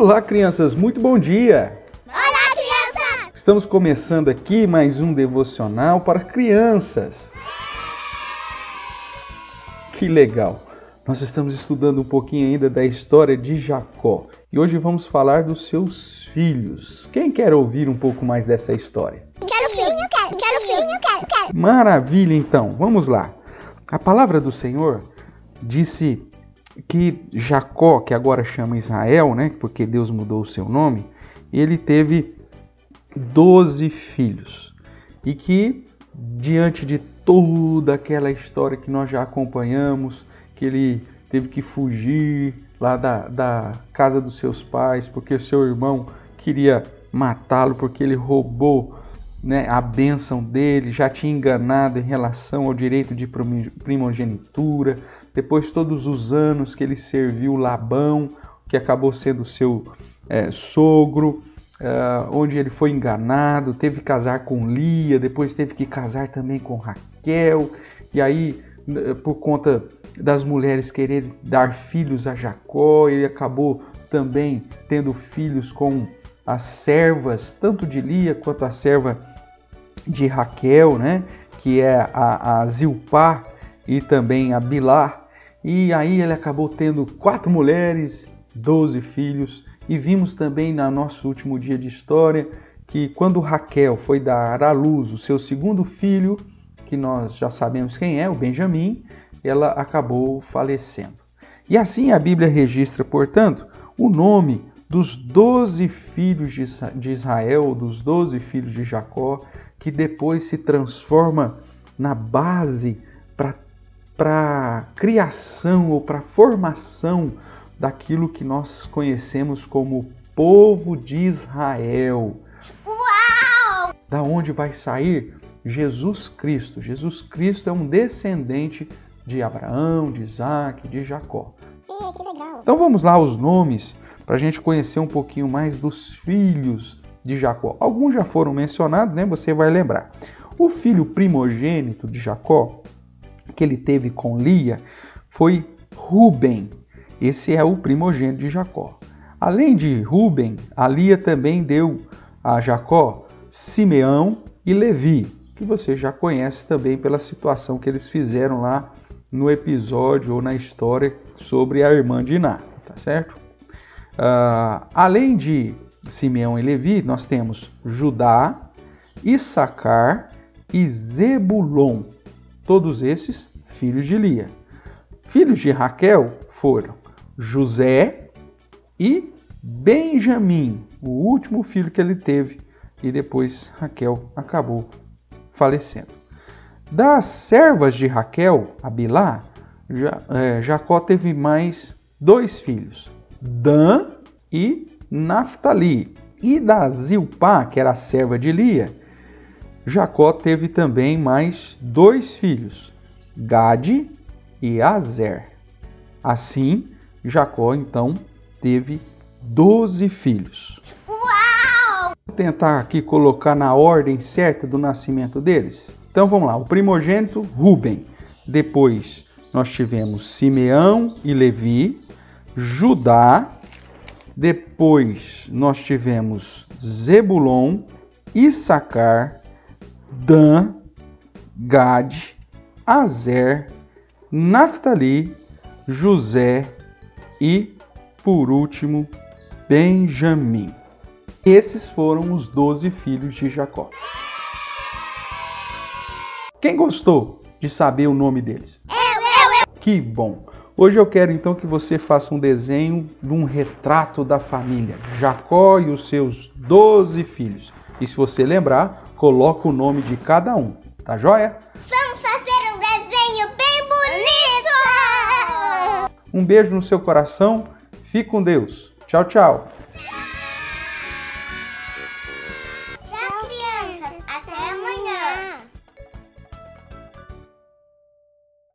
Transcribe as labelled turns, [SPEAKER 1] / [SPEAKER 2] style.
[SPEAKER 1] Olá, crianças, muito bom dia!
[SPEAKER 2] Olá, crianças!
[SPEAKER 1] Estamos começando aqui mais um devocional para crianças. Que legal! Nós estamos estudando um pouquinho ainda da história de Jacó e hoje vamos falar dos seus filhos. Quem quer ouvir um pouco mais dessa história?
[SPEAKER 2] Quero filhinho, quero, quero filhinho, quero, quero.
[SPEAKER 1] Maravilha, então, vamos lá. A palavra do Senhor disse que Jacó, que agora chama Israel, né, porque Deus mudou o seu nome, ele teve doze filhos. E que diante de toda aquela história que nós já acompanhamos, que ele teve que fugir lá da, da casa dos seus pais porque o seu irmão queria matá-lo porque ele roubou né, a bênção dele, já tinha enganado em relação ao direito de primogenitura, depois todos os anos que ele serviu Labão, que acabou sendo seu é, sogro, é, onde ele foi enganado, teve que casar com Lia, depois teve que casar também com Raquel, e aí por conta das mulheres quererem dar filhos a Jacó, ele acabou também tendo filhos com as servas, tanto de Lia quanto a serva de Raquel, né? que é a, a Zilpá e também a Bilá. E aí ele acabou tendo quatro mulheres, doze filhos. E vimos também no nosso último dia de história que quando Raquel foi dar à luz o seu segundo filho, que nós já sabemos quem é, o Benjamim, ela acabou falecendo. E assim a Bíblia registra, portanto, o nome dos doze filhos de Israel, dos doze filhos de Jacó, que depois se transforma na base para a criação ou para a formação daquilo que nós conhecemos como povo de Israel.
[SPEAKER 2] Uau!
[SPEAKER 1] Da onde vai sair Jesus Cristo. Jesus Cristo é um descendente de Abraão, de Isaac, de Jacó. Então vamos lá os nomes para a gente conhecer um pouquinho mais dos filhos de Jacó. Alguns já foram mencionados, né? Você vai lembrar. O filho primogênito de Jacó, que ele teve com Lia, foi Ruben. Esse é o primogênito de Jacó. Além de Ruben, a Lia também deu a Jacó Simeão e Levi, que você já conhece também pela situação que eles fizeram lá no episódio ou na história sobre a irmã de Iná, tá certo? Uh, além de Simeão e Levi, nós temos Judá, Issacar e Zebulon, todos esses filhos de Lia. Filhos de Raquel foram José e Benjamim, o último filho que ele teve, e depois Raquel acabou falecendo. Das servas de Raquel, Abilá, é, Jacó teve mais dois filhos, Dan e Naphtali. E da Zilpá, que era a serva de Lia, Jacó teve também mais dois filhos, Gade e Azer. Assim, Jacó então teve doze filhos.
[SPEAKER 2] Uau!
[SPEAKER 1] Vou tentar aqui colocar na ordem certa do nascimento deles. Então vamos lá, o primogênito, Ruben. Depois nós tivemos Simeão e Levi, Judá. Depois nós tivemos Zebulon, Issacar, Dan, Gad, Azer, Naphtali, José e, por último, Benjamim. Esses foram os doze filhos de Jacó. Quem gostou de saber o nome deles?
[SPEAKER 2] Eu, eu, eu.
[SPEAKER 1] Que bom! Hoje eu quero então que você faça um desenho de um retrato da família, Jacó e os seus 12 filhos. E se você lembrar, coloca o nome de cada um, tá joia? Um beijo no seu coração, fique com Deus. Tchau, tchau.